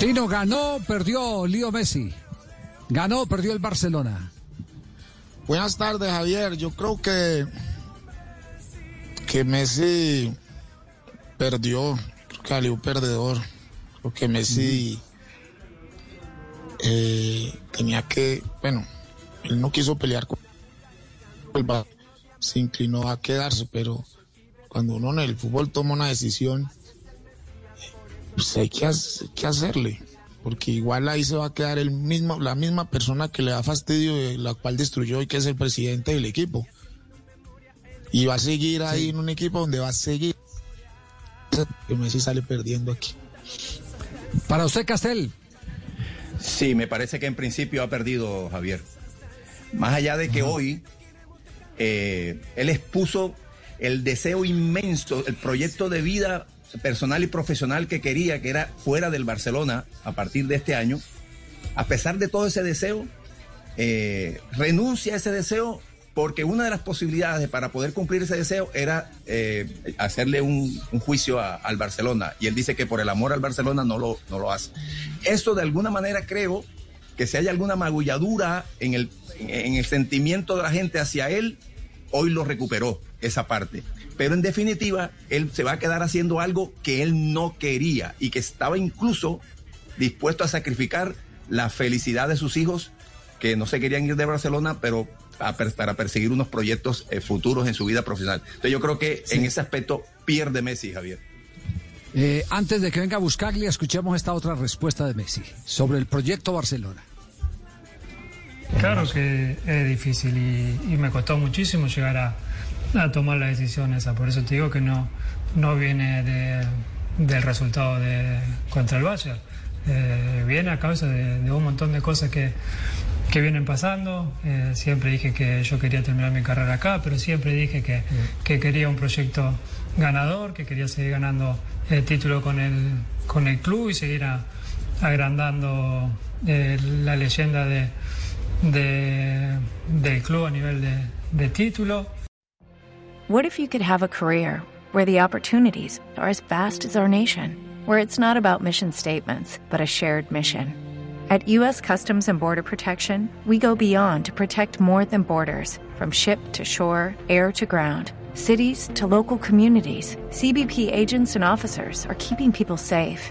Tino, ganó, perdió Lío Messi. Ganó, perdió el Barcelona. Buenas tardes, Javier. Yo creo que que Messi perdió, salió perdedor. Creo que Messi eh, tenía que, bueno, él no quiso pelear con el se inclinó a quedarse, pero cuando uno en el fútbol toma una decisión, pues hay que, hacerle, porque igual ahí se va a quedar el mismo, la misma persona que le da fastidio, eh, la cual destruyó y que es el presidente del equipo. Y va a seguir ahí en un equipo donde va a seguir. Que Messi sale perdiendo aquí. Para usted, Castel. Sí, me parece que en principio ha perdido Javier. Más allá de que hoy eh, él expuso el deseo inmenso, el proyecto de vida personal y profesional que quería, que era fuera del Barcelona a partir de este año. A pesar de todo ese deseo, eh, renuncia a ese deseo porque una de las posibilidades para poder cumplir ese deseo era eh, hacerle un, juicio al Barcelona. Y él dice que por el amor al Barcelona no lo, no lo hace. Eso de alguna manera creo que si hay alguna magulladura en el, en el sentimiento de la gente hacia él, hoy lo recuperó esa parte. Pero en definitiva, él se va a quedar haciendo algo que él no quería y que estaba incluso dispuesto a sacrificar la felicidad de sus hijos que no se querían ir de Barcelona, pero para perseguir unos proyectos eh, futuros en su vida profesional. Entonces yo creo que en ese aspecto pierde Messi, Javier. Eh, antes de que venga a buscarle, escuchemos esta otra respuesta de Messi sobre el proyecto Barcelona. Claro que es difícil y, y me costó muchísimo llegar a, a tomar la decisión esa. Por eso te digo que no, no viene de- del resultado de, contra el Bayern. Eh, viene a causa de, de un montón de cosas que, que vienen pasando. Eh, siempre dije que yo quería terminar mi carrera acá, pero siempre dije que, que quería un proyecto ganador, que quería seguir ganando el título con el, con el club y seguir a- agrandando eh, la leyenda de, de- del club a nivel de, de título. What if you could have a career where the opportunities are as vast as our nation, where it's not about mission statements, but a shared mission? At U.S. Customs and Border Protection, we go beyond to protect more than borders from ship to shore, air to ground, cities to local communities. CBP agents and officers are keeping people safe.